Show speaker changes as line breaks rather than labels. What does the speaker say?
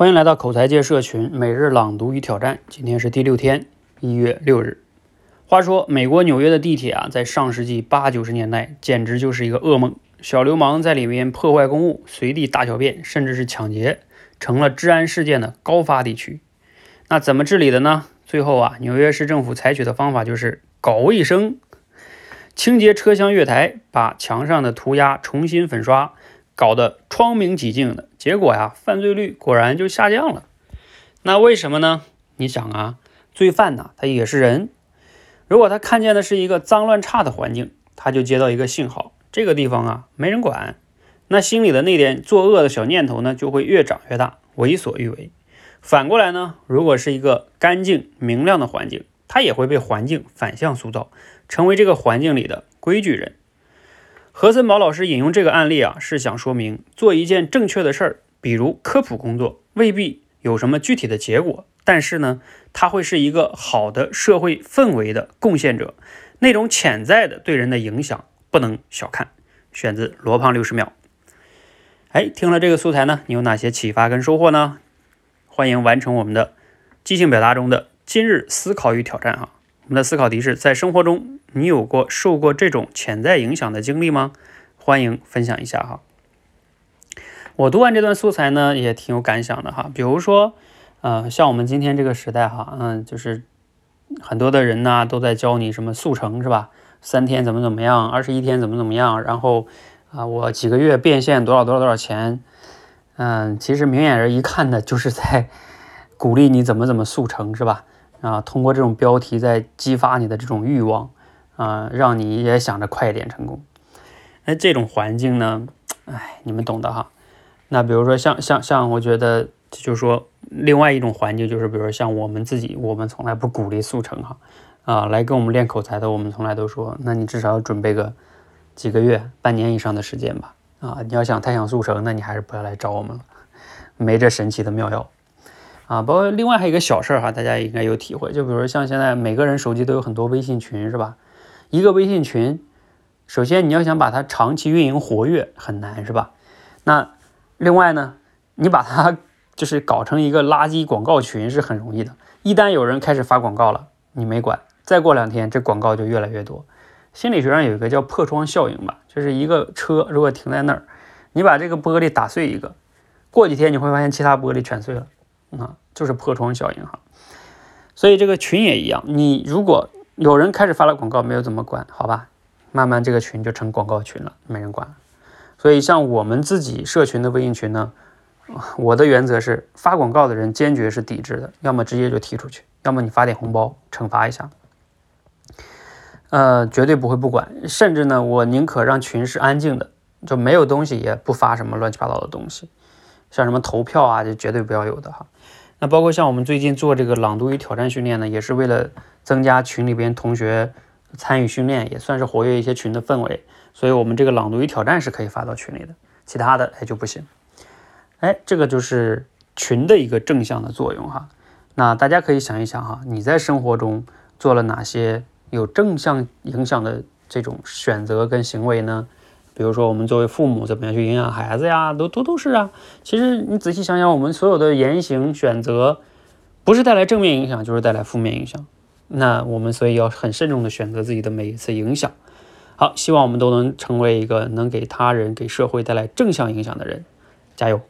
欢迎来到口才界社群每日朗读与挑战，今天是第六天，一月六日。话说美国纽约的地铁啊，在上世纪八九十年代简直就是一个噩梦，小流氓在里面破坏公物、随地大小便，甚至是抢劫，成了治安事件的高发地区。那怎么治理的呢？最后啊，纽约市政府采取的方法就是搞卫生，清洁车厢月台，把墙上的涂鸦重新粉刷。搞得窗明几净的结果呀，犯罪率果然就下降了。那为什么呢？你想啊，罪犯呢，他也是人。如果他看见的是一个脏乱差的环境，他就接到一个信号，这个地方啊没人管，那心里的那点作恶的小念头呢，就会越长越大，为所欲为。反过来呢，如果是一个干净明亮的环境，他也会被环境反向塑造，成为这个环境里的规矩人。何森宝老师引用这个案例啊，是想说明做一件正确的事儿，比如科普工作，未必有什么具体的结果，但是呢，它会是一个好的社会氛围的贡献者，那种潜在的对人的影响不能小看。选自罗胖六十秒。哎，听了这个素材呢，你有哪些启发跟收获呢？欢迎完成我们的即兴表达中的今日思考与挑战哈。我们的思考题是在生活中。你有过受过这种潜在影响的经历吗？欢迎分享一下哈。我读完这段素材呢，也挺有感想的哈。比如说，呃，像我们今天这个时代哈，嗯，就是很多的人呢都在教你什么速成是吧？三天怎么怎么样，二十一天怎么怎么样，然后啊，我几个月变现多少多少多少钱？嗯，其实明眼人一看呢就是在鼓励你怎么怎么速成是吧？啊，通过这种标题在激发你的这种欲望。啊，让你也想着快一点成功。那这种环境呢？哎，你们懂的哈。那比如说像像像，我觉得就是说，另外一种环境就是，比如说像我们自己，我们从来不鼓励速成哈。啊，来跟我们练口才的，我们从来都说，那你至少要准备个几个月、半年以上的时间吧。啊，你要想太想速成，那你还是不要来找我们了，没这神奇的妙药。啊，包括另外还有一个小事儿哈，大家应该有体会，就比如像现在每个人手机都有很多微信群，是吧？一个微信群，首先你要想把它长期运营活跃很难，是吧？那另外呢，你把它就是搞成一个垃圾广告群是很容易的。一旦有人开始发广告了，你没管，再过两天这广告就越来越多。心理学上有一个叫破窗效应吧，就是一个车如果停在那儿，你把这个玻璃打碎一个，过几天你会发现其他玻璃全碎了，啊，就是破窗效应哈。所以这个群也一样，你如果。有人开始发了广告，没有怎么管，好吧，慢慢这个群就成广告群了，没人管。所以像我们自己社群的微信群呢，我的原则是发广告的人坚决是抵制的，要么直接就踢出去，要么你发点红包惩罚一下。呃，绝对不会不管，甚至呢，我宁可让群是安静的，就没有东西也不发什么乱七八糟的东西，像什么投票啊，就绝对不要有的哈。那包括像我们最近做这个朗读与挑战训练呢，也是为了增加群里边同学参与训练，也算是活跃一些群的氛围。所以，我们这个朗读与挑战是可以发到群里的，其他的哎就不行。哎，这个就是群的一个正向的作用哈。那大家可以想一想哈，你在生活中做了哪些有正向影响的这种选择跟行为呢？比如说，我们作为父母怎么样去影响孩子呀？都都都是啊。其实你仔细想想，我们所有的言行选择，不是带来正面影响，就是带来负面影响。那我们所以要很慎重的选择自己的每一次影响。好，希望我们都能成为一个能给他人、给社会带来正向影响的人。加油！